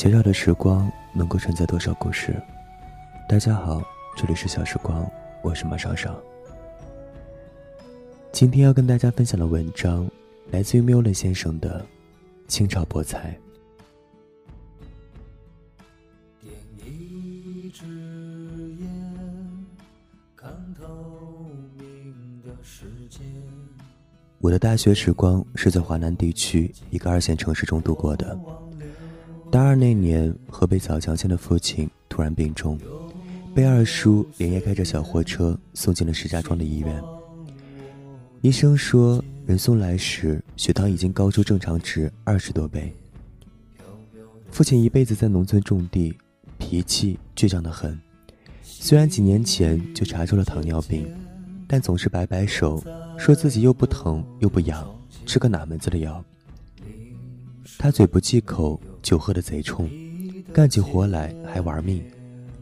学校的时光能够承载多少故事？大家好，这里是小时光，我是马少少。今天要跟大家分享的文章来自于缪勒先生的《清朝博才》。我的大学时光是在华南地区一个二线城市中度过的。大二那年，河北枣强县的父亲突然病重，被二叔连夜开着小货车送进了石家庄的医院。医生说，人送来时血糖已经高出正常值二十多倍。父亲一辈子在农村种地，脾气倔强得很。虽然几年前就查出了糖尿病，但总是摆摆手。说自己又不疼又不痒，吃个哪门子的药？他嘴不忌口，酒喝的贼冲，干起活来还玩命，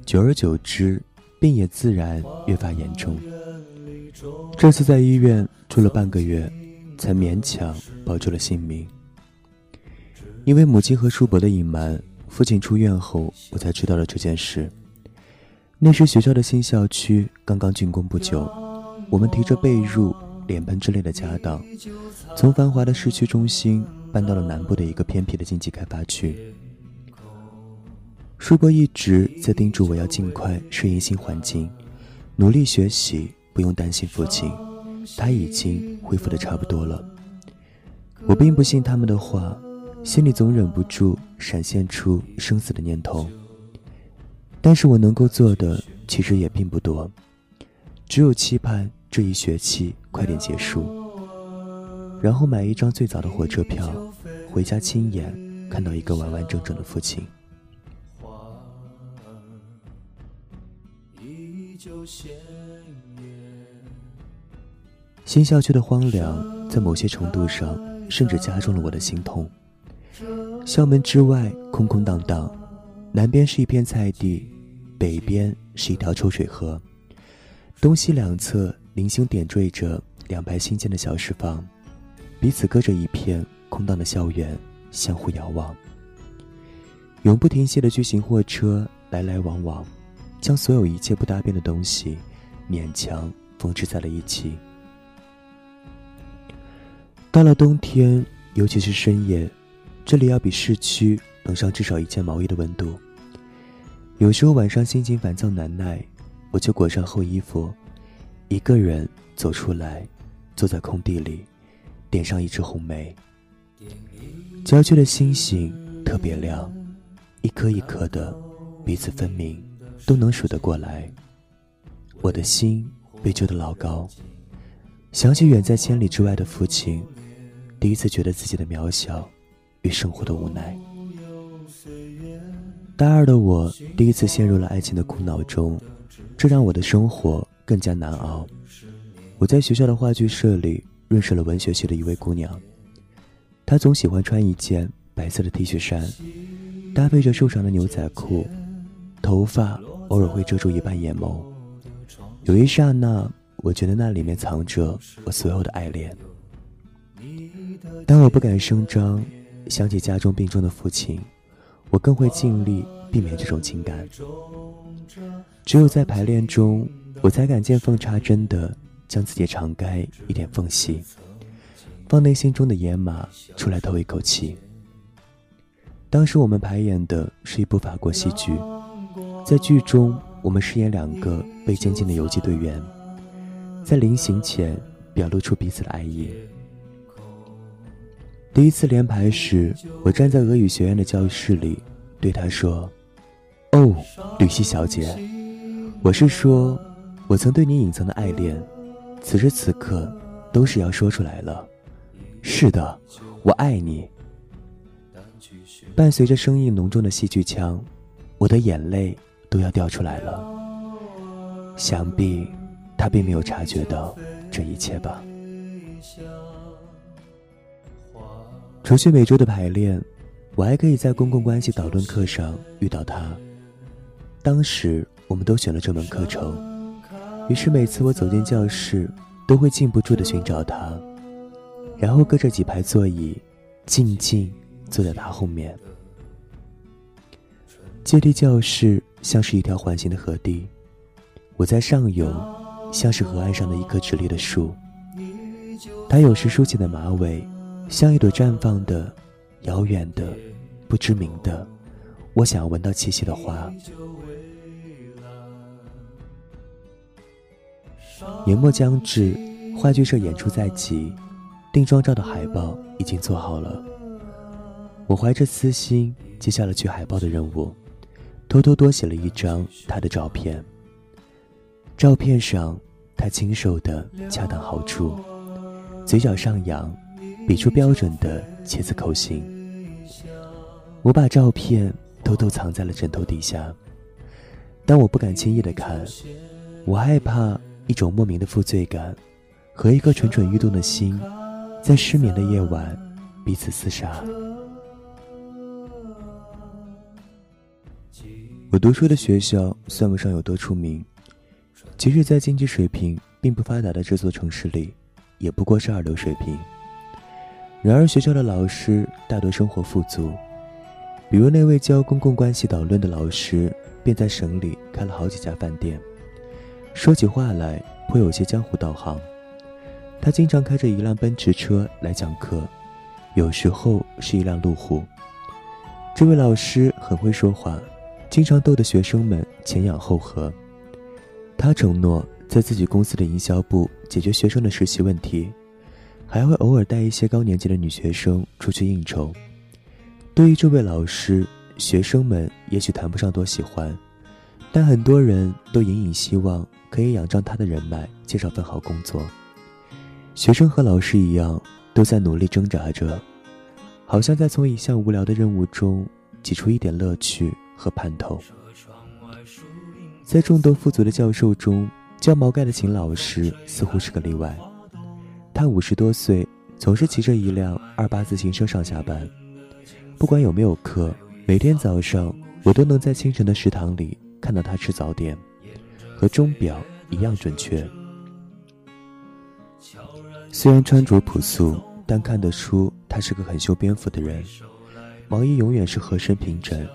久而久之，病也自然越发严重。这次在医院住了半个月，才勉强保住了性命。因为母亲和叔伯的隐瞒，父亲出院后，我才知道了这件事。那时学校的新校区刚刚竣工不久，我们提着被褥。脸盆之类的家当，从繁华的市区中心搬到了南部的一个偏僻的经济开发区。叔伯一直在叮嘱我要尽快适应新环境，努力学习，不用担心父亲，他已经恢复的差不多了。我并不信他们的话，心里总忍不住闪现出生死的念头。但是我能够做的其实也并不多，只有期盼这一学期。快点结束，然后买一张最早的火车票，回家亲眼看到一个完完整整的父亲。新校区的荒凉，在某些程度上甚至加重了我的心痛。校门之外空空荡荡，南边是一片菜地，北边是一条臭水河，东西两侧。零星点缀着两排新建的小石房，彼此隔着一片空荡的校园，相互遥望。永不停歇的巨型货车来来往往，将所有一切不搭边的东西勉强缝制在了一起。到了冬天，尤其是深夜，这里要比市区冷上至少一件毛衣的温度。有时候晚上心情烦躁难耐，我就裹上厚衣服。一个人走出来，坐在空地里，点上一支红梅。郊区的星星特别亮，一颗一颗的，彼此分明，都能数得过来。我的心被揪得老高，想起远在千里之外的父亲，第一次觉得自己的渺小与生活的无奈。大二的我第一次陷入了爱情的苦恼中，这让我的生活。更加难熬。我在学校的话剧社里认识了文学系的一位姑娘，她总喜欢穿一件白色的 T 恤衫，搭配着瘦长的牛仔裤，头发偶尔会遮住一半眼眸。有一刹那，我觉得那里面藏着我所有的爱恋。当我不敢声张，想起家中病重的父亲，我更会尽力避免这种情感。只有在排练中。我才敢见缝插针的将自己敞开一点缝隙，放内心中的野马出来透一口气。当时我们排演的是一部法国戏剧，在剧中我们饰演两个被监禁的游击队员，在临行前表露出彼此的爱意。第一次连排时，我站在俄语学院的教室里，对他说：“哦，吕西小姐，我是说。”我曾对你隐藏的爱恋，此时此刻都是要说出来了。是的，我爱你。伴随着声音浓重的戏剧腔，我的眼泪都要掉出来了。想必他并没有察觉到这一切吧。除去每周的排练，我还可以在公共关系导论课上遇到他。当时我们都选了这门课程。于是每次我走进教室，都会禁不住的寻找他，然后隔着几排座椅，静静坐在他后面。阶梯教室像是一条环形的河堤，我在上游，像是河岸上的一棵直立的树。他有时梳起的马尾，像一朵绽放的、遥远的、不知名的，我想要闻到气息的花。年末将至，话剧社演出在即，定妆照的海报已经做好了。我怀着私心接下了取海报的任务，偷偷多写了一张他的照片。照片上，他清瘦的恰当好处，嘴角上扬，比出标准的茄子口型。我把照片偷偷藏在了枕头底下，但我不敢轻易的看，我害怕。一种莫名的负罪感，和一颗蠢蠢欲动的心，在失眠的夜晚彼此厮杀。我读书的学校算不上有多出名，即使在经济水平并不发达的这座城市里，也不过是二流水平。然而学校的老师大多生活富足，比如那位教公共关系导论的老师，便在省里开了好几家饭店。说起话来颇有些江湖道行，他经常开着一辆奔驰车来讲课，有时候是一辆路虎。这位老师很会说话，经常逗得学生们前仰后合。他承诺在自己公司的营销部解决学生的实习问题，还会偶尔带一些高年级的女学生出去应酬。对于这位老师，学生们也许谈不上多喜欢。但很多人都隐隐希望可以仰仗他的人脉介绍份好工作。学生和老师一样，都在努力挣扎着，好像在从一项无聊的任务中挤出一点乐趣和盼头。在众多富足的教授中，教毛概的秦老师似乎是个例外。他五十多岁，总是骑着一辆二八自行车上下班。不管有没有课，每天早上我都能在清晨的食堂里。看到他吃早点，和钟表一样准确。虽然穿着朴素，但看得出他是个很修边幅的人。毛衣永远是合身平整，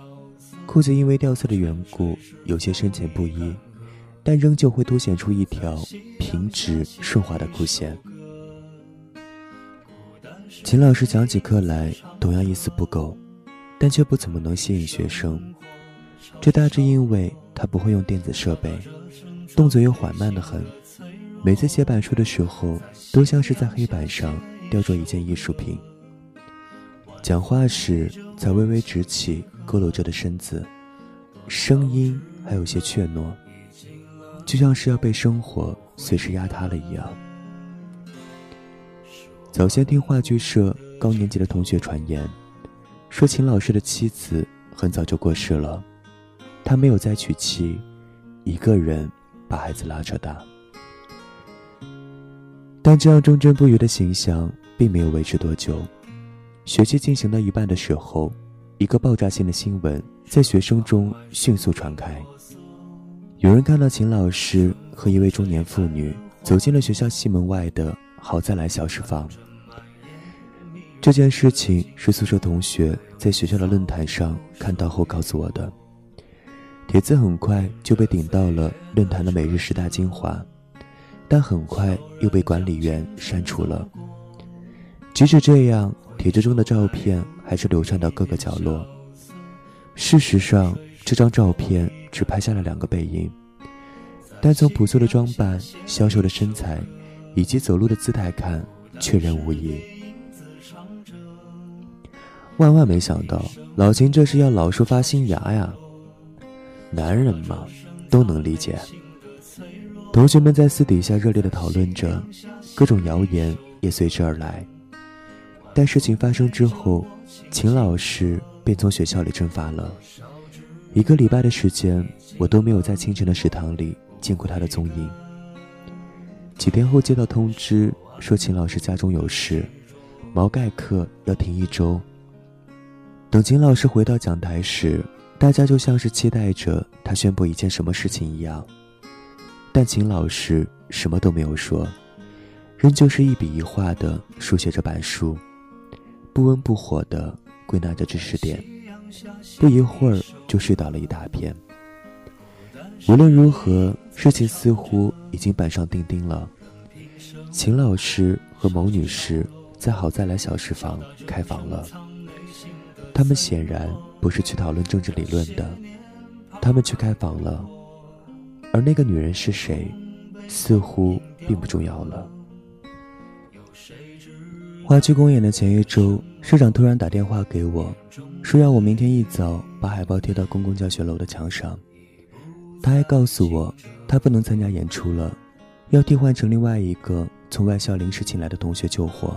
裤子因为掉色的缘故有些深浅不一，但仍旧会凸显出一条平直顺滑的裤线。秦老师讲起课来同样一丝不苟，但却不怎么能吸引学生。这大致因为他不会用电子设备，动作又缓慢的很。每次写板书的时候，都像是在黑板上雕琢一件艺术品。讲话时才微微直起佝偻着的身子，声音还有些怯懦，就像是要被生活随时压塌了一样。早先听话剧社高年级的同学传言，说秦老师的妻子很早就过世了。他没有再娶妻，一个人把孩子拉扯大。但这样忠贞不渝的形象并没有维持多久。学期进行到一半的时候，一个爆炸性的新闻在学生中迅速传开。有人看到秦老师和一位中年妇女走进了学校西门外的好再来小食房。这件事情是宿舍同学在学校的论坛上看到后告诉我的。帖子很快就被顶到了论坛的每日十大精华，但很快又被管理员删除了。即使这样，帖子中的照片还是流传到各个角落。事实上，这张照片只拍下了两个背影，但从朴素的装扮、消瘦的身材以及走路的姿态看，确认无疑。万万没想到，老秦这是要老树发新芽呀！男人嘛，都能理解。同学们在私底下热烈的讨论着，各种谣言也随之而来。但事情发生之后，秦老师便从学校里蒸发了。一个礼拜的时间，我都没有在清晨的食堂里见过他的踪影。几天后接到通知，说秦老师家中有事，毛概课要停一周。等秦老师回到讲台时。大家就像是期待着他宣布一件什么事情一样，但秦老师什么都没有说，仍旧是一笔一画的书写着板书，不温不火的归纳着知识点，不一会儿就睡倒了一大片。无论如何，事情似乎已经板上钉钉了。秦老师和某女士在好再来小食房开房了。他们显然不是去讨论政治理论的，他们去开房了。而那个女人是谁，似乎并不重要了。话剧公演的前一周，社长突然打电话给我，说要我明天一早把海报贴到公共教学楼的墙上。他还告诉我，他不能参加演出了，要替换成另外一个从外校临时请来的同学救火，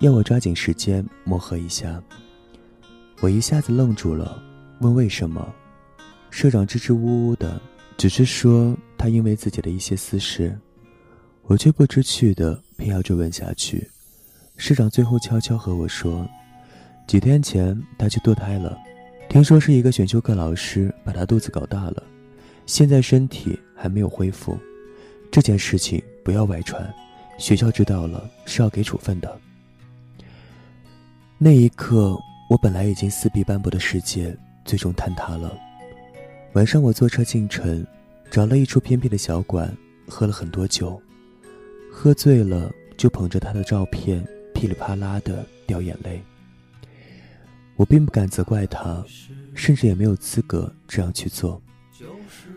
要我抓紧时间磨合一下。我一下子愣住了，问为什么？社长支支吾吾的。只是说他因为自己的一些私事，我却不知趣的偏要追问下去。社长最后悄悄和我说，几天前他去堕胎了，听说是一个选修课老师把他肚子搞大了，现在身体还没有恢复。这件事情不要外传，学校知道了是要给处分的。那一刻，我本来已经四壁斑驳的世界最终坍塌了。晚上我坐车进城，找了一处偏僻的小馆，喝了很多酒，喝醉了就捧着他的照片噼里啪啦的掉眼泪。我并不敢责怪他，甚至也没有资格这样去做。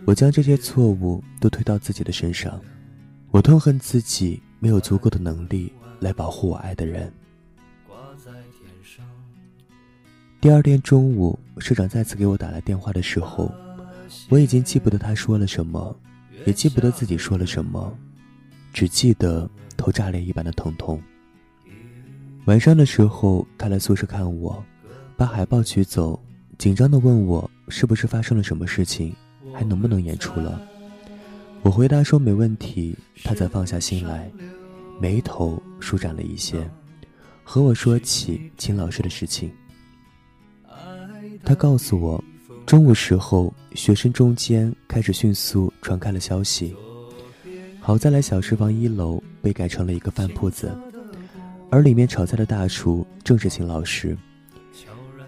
我将这些错误都推到自己的身上，我痛恨自己没有足够的能力来保护我爱的人。第二天中午，社长再次给我打来电话的时候。我已经记不得他说了什么，也记不得自己说了什么，只记得头炸裂一般的疼痛。晚上的时候，他来宿舍看我，把海报取走，紧张地问我是不是发生了什么事情，还能不能演出了。我回答说没问题，他才放下心来，眉头舒展了一些，和我说起秦老师的事情。他告诉我。中午时候，学生中间开始迅速传开了消息。好在来小食房一楼被改成了一个饭铺子，而里面炒菜的大厨正是秦老师。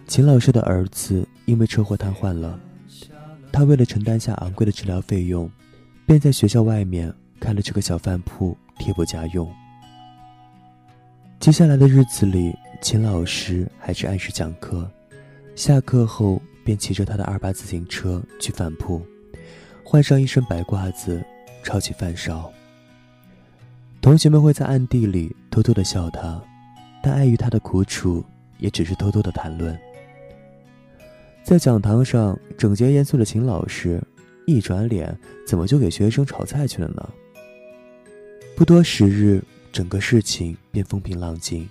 秦老师的儿子因为车祸瘫痪了，他为了承担下昂贵的治疗费用，便在学校外面开了这个小饭铺贴补家用。接下来的日子里，秦老师还是按时讲课，下课后。便骑着他的二八自行车去饭铺，换上一身白褂子，抄起饭勺。同学们会在暗地里偷偷的笑他，但碍于他的苦楚，也只是偷偷的谈论。在讲堂上，整洁严肃的秦老师，一转脸，怎么就给学生炒菜去了呢？不多时日，整个事情便风平浪静，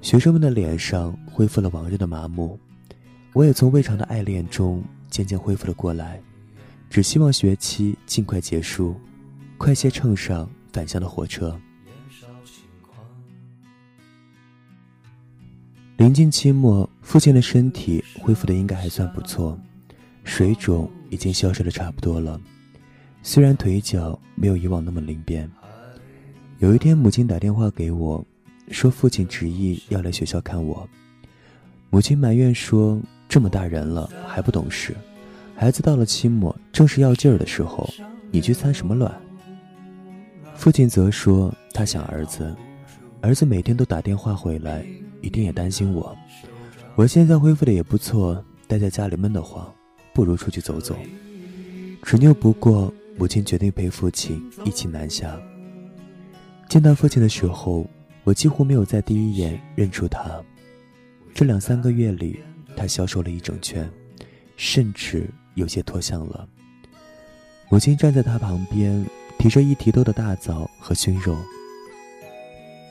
学生们的脸上恢复了往日的麻木。我也从未尝的爱恋中渐渐恢复了过来，只希望学期尽快结束，快些乘上返乡的火车。临近期末，父亲的身体恢复的应该还算不错，水肿已经消失的差不多了，虽然腿脚没有以往那么灵便。有一天，母亲打电话给我，说父亲执意要来学校看我，母亲埋怨说。这么大人了还不懂事，孩子到了期末正是要劲儿的时候，你去参什么卵？父亲则说他想儿子，儿子每天都打电话回来，一定也担心我。我现在恢复的也不错，待在家里闷得慌，不如出去走走。执拗不过，母亲决定陪父亲一起南下。见到父亲的时候，我几乎没有在第一眼认出他。这两三个月里。他消瘦了一整圈，甚至有些脱相了。母亲站在他旁边，提着一提兜的大枣和熏肉。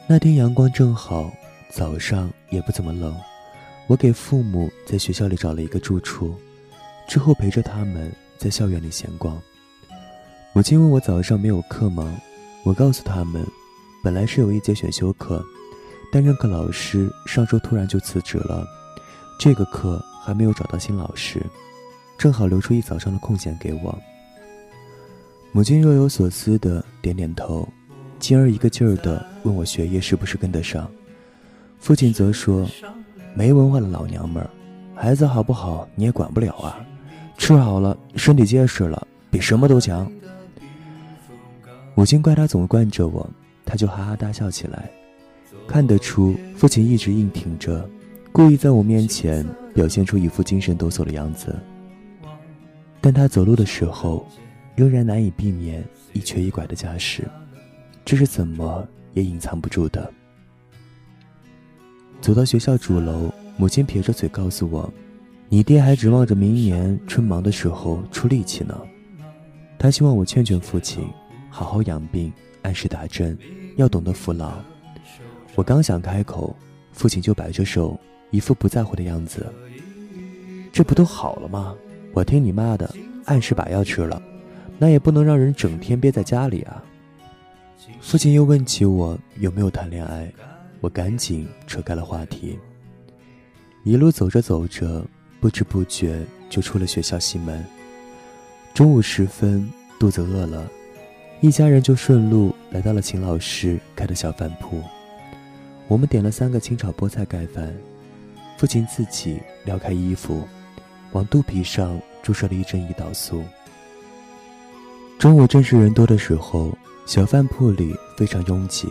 那天阳光正好，早上也不怎么冷。我给父母在学校里找了一个住处，之后陪着他们在校园里闲逛。母亲问我早上没有课吗？我告诉他们，本来是有一节选修课，但任课老师上周突然就辞职了。这个课还没有找到新老师，正好留出一早上的空闲给我。母亲若有所思的点点头，继而一个劲儿的问我学业是不是跟得上。父亲则说：“没文化的老娘们儿，孩子好不好你也管不了啊，吃好了，身体结实了，比什么都强。母亲怪他总惯着我，他就哈哈大笑起来。看得出，父亲一直硬挺着，故意在我面前表现出一副精神抖擞的样子。但他走路的时候，仍然难以避免一瘸一拐的架势，这是怎么也隐藏不住的。走到学校主楼，母亲撇着嘴告诉我：“你爹还指望着明年春忙的时候出力气呢。”他希望我劝劝父亲，好好养病，按时打针，要懂得服老。我刚想开口，父亲就摆着手，一副不在乎的样子。这不都好了吗？我听你妈的，按时把药吃了，那也不能让人整天憋在家里啊。父亲又问起我有没有谈恋爱，我赶紧扯开了话题。一路走着走着，不知不觉就出了学校西门。中午时分，肚子饿了，一家人就顺路来到了秦老师开的小饭铺。我们点了三个清炒菠菜盖饭，父亲自己撩开衣服，往肚皮上注射了一针胰岛素。中午正是人多的时候，小饭铺里非常拥挤。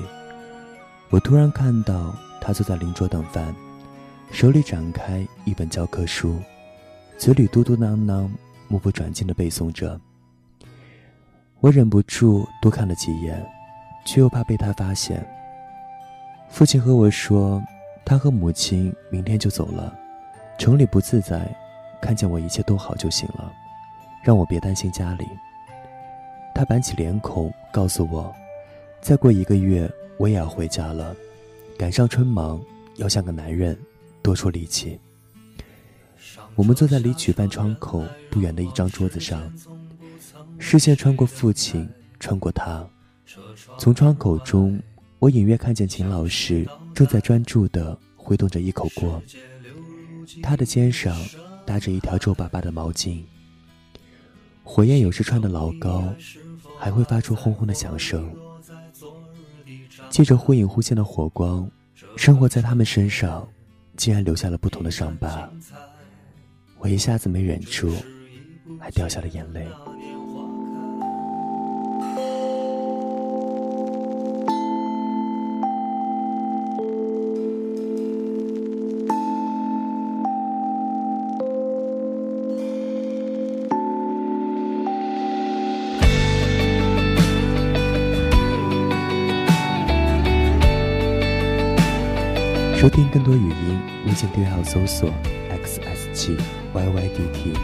我突然看到他坐在邻桌等饭，手里展开一本教科书，嘴里嘟嘟囔囔、目不转睛地背诵着。我忍不住多看了几眼，却又怕被他发现。父亲和我说，他和母亲明天就走了，城里不自在，看见我一切都好就行了，让我别担心家里。他板起脸孔告诉我，再过一个月我也要回家了，赶上春忙要像个男人，多出力气。我们坐在离举办窗口不远的一张桌子上，视线穿过父亲，穿过他，从窗口中。我隐约看见秦老师正在专注地挥动着一口锅，他的肩上搭着一条皱巴巴的毛巾。火焰有时窜得老高，还会发出轰轰的响声。借着忽隐忽现的火光，生活在他们身上，竟然留下了不同的伤疤。我一下子没忍住，还掉下了眼泪。更多语音，微信订阅号搜索 xsg yydt，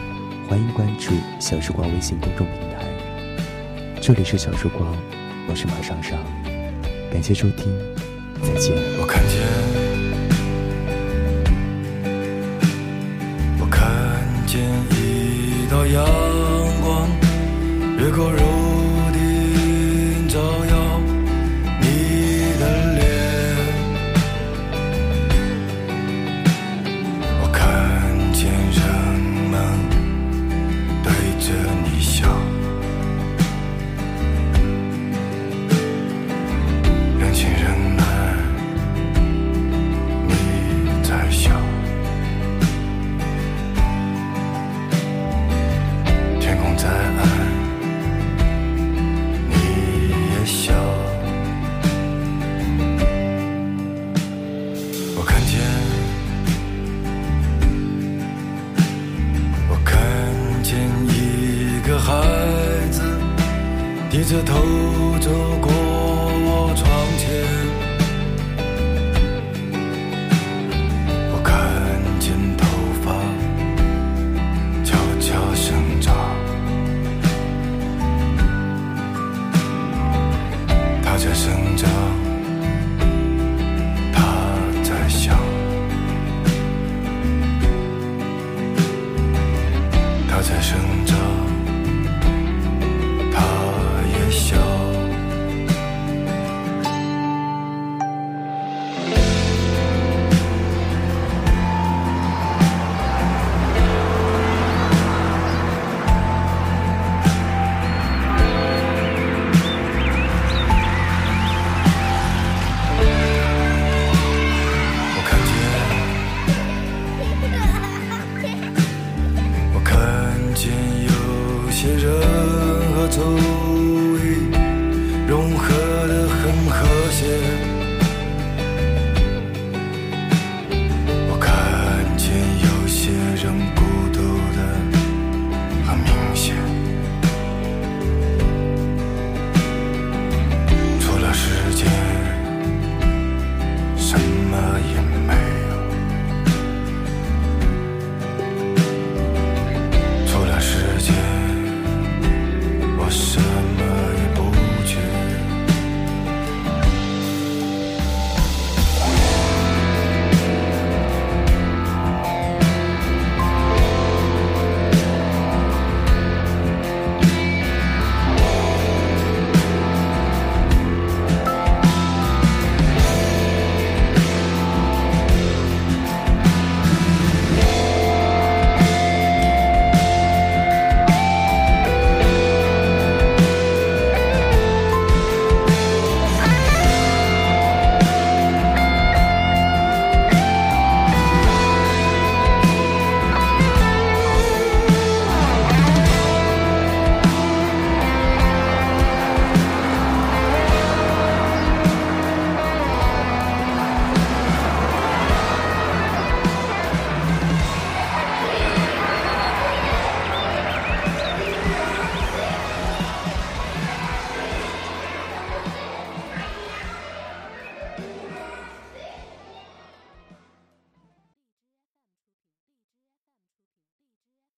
欢迎关注小时光微信公众平台。这里是小时光，我是马尚尚，感谢收听，再见。我看见，我看见一道阳光，越过柔。低着头走过我窗前，那眼